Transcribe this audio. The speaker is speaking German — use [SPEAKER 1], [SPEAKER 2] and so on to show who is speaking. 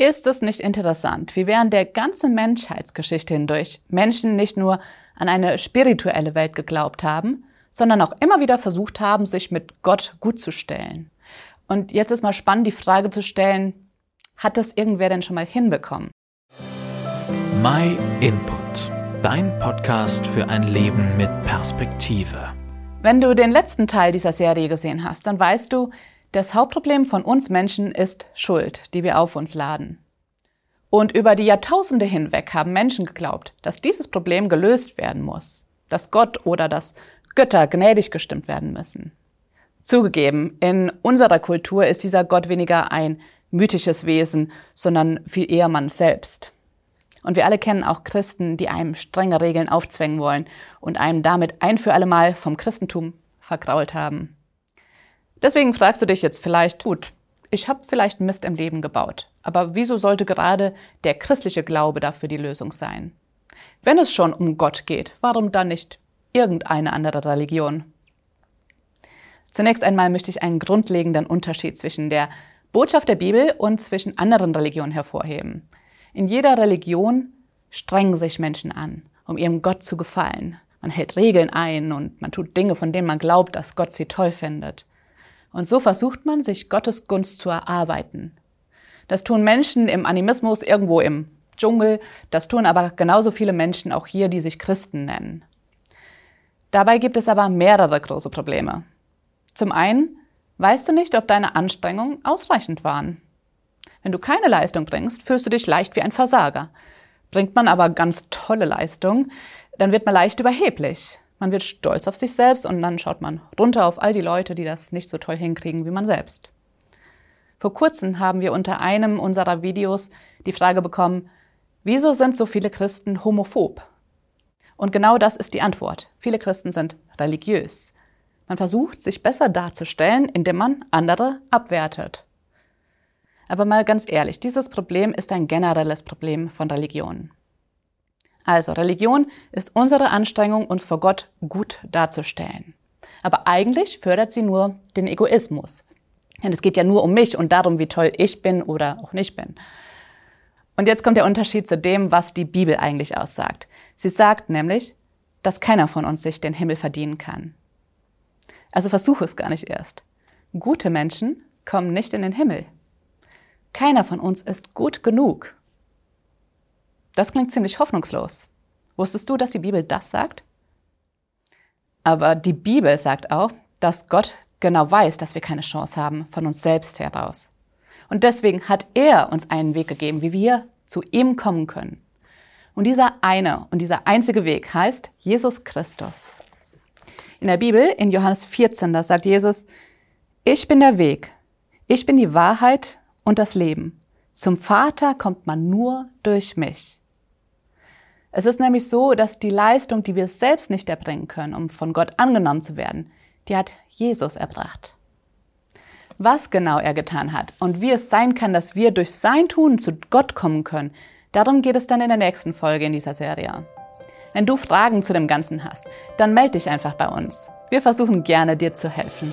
[SPEAKER 1] Ist es nicht interessant, wie während der ganzen Menschheitsgeschichte hindurch Menschen nicht nur an eine spirituelle Welt geglaubt haben, sondern auch immer wieder versucht haben, sich mit Gott gut zu stellen. Und jetzt ist mal spannend, die Frage zu stellen, hat das irgendwer denn schon mal hinbekommen?
[SPEAKER 2] My Input, dein Podcast für ein Leben mit Perspektive.
[SPEAKER 1] Wenn du den letzten Teil dieser Serie gesehen hast, dann weißt du, das Hauptproblem von uns Menschen ist Schuld, die wir auf uns laden. Und über die Jahrtausende hinweg haben Menschen geglaubt, dass dieses Problem gelöst werden muss, dass Gott oder dass Götter gnädig gestimmt werden müssen. Zugegeben, in unserer Kultur ist dieser Gott weniger ein mythisches Wesen, sondern viel eher man selbst. Und wir alle kennen auch Christen, die einem strenge Regeln aufzwängen wollen und einem damit ein für alle Mal vom Christentum vergrault haben. Deswegen fragst du dich jetzt vielleicht, gut, ich habe vielleicht Mist im Leben gebaut, aber wieso sollte gerade der christliche Glaube dafür die Lösung sein? Wenn es schon um Gott geht, warum dann nicht irgendeine andere Religion? Zunächst einmal möchte ich einen grundlegenden Unterschied zwischen der Botschaft der Bibel und zwischen anderen Religionen hervorheben. In jeder Religion strengen sich Menschen an, um ihrem Gott zu gefallen. Man hält Regeln ein und man tut Dinge, von denen man glaubt, dass Gott sie toll findet. Und so versucht man, sich Gottes Gunst zu erarbeiten. Das tun Menschen im Animismus irgendwo im Dschungel, das tun aber genauso viele Menschen auch hier, die sich Christen nennen. Dabei gibt es aber mehrere große Probleme. Zum einen weißt du nicht, ob deine Anstrengungen ausreichend waren. Wenn du keine Leistung bringst, fühlst du dich leicht wie ein Versager. Bringt man aber ganz tolle Leistung, dann wird man leicht überheblich. Man wird stolz auf sich selbst und dann schaut man runter auf all die Leute, die das nicht so toll hinkriegen wie man selbst. Vor kurzem haben wir unter einem unserer Videos die Frage bekommen, wieso sind so viele Christen homophob? Und genau das ist die Antwort. Viele Christen sind religiös. Man versucht, sich besser darzustellen, indem man andere abwertet. Aber mal ganz ehrlich, dieses Problem ist ein generelles Problem von Religionen. Also Religion ist unsere Anstrengung, uns vor Gott gut darzustellen. Aber eigentlich fördert sie nur den Egoismus. Denn es geht ja nur um mich und darum, wie toll ich bin oder auch nicht bin. Und jetzt kommt der Unterschied zu dem, was die Bibel eigentlich aussagt. Sie sagt nämlich, dass keiner von uns sich den Himmel verdienen kann. Also versuche es gar nicht erst. Gute Menschen kommen nicht in den Himmel. Keiner von uns ist gut genug. Das klingt ziemlich hoffnungslos. Wusstest du, dass die Bibel das sagt? Aber die Bibel sagt auch, dass Gott genau weiß, dass wir keine Chance haben von uns selbst heraus. Und deswegen hat er uns einen Weg gegeben, wie wir zu ihm kommen können. Und dieser eine und dieser einzige Weg heißt Jesus Christus. In der Bibel, in Johannes 14, da sagt Jesus, ich bin der Weg, ich bin die Wahrheit und das Leben. Zum Vater kommt man nur durch mich. Es ist nämlich so, dass die Leistung, die wir selbst nicht erbringen können, um von Gott angenommen zu werden, die hat Jesus erbracht. Was genau er getan hat und wie es sein kann, dass wir durch sein Tun zu Gott kommen können, darum geht es dann in der nächsten Folge in dieser Serie. Wenn du Fragen zu dem Ganzen hast, dann melde dich einfach bei uns. Wir versuchen gerne dir zu helfen.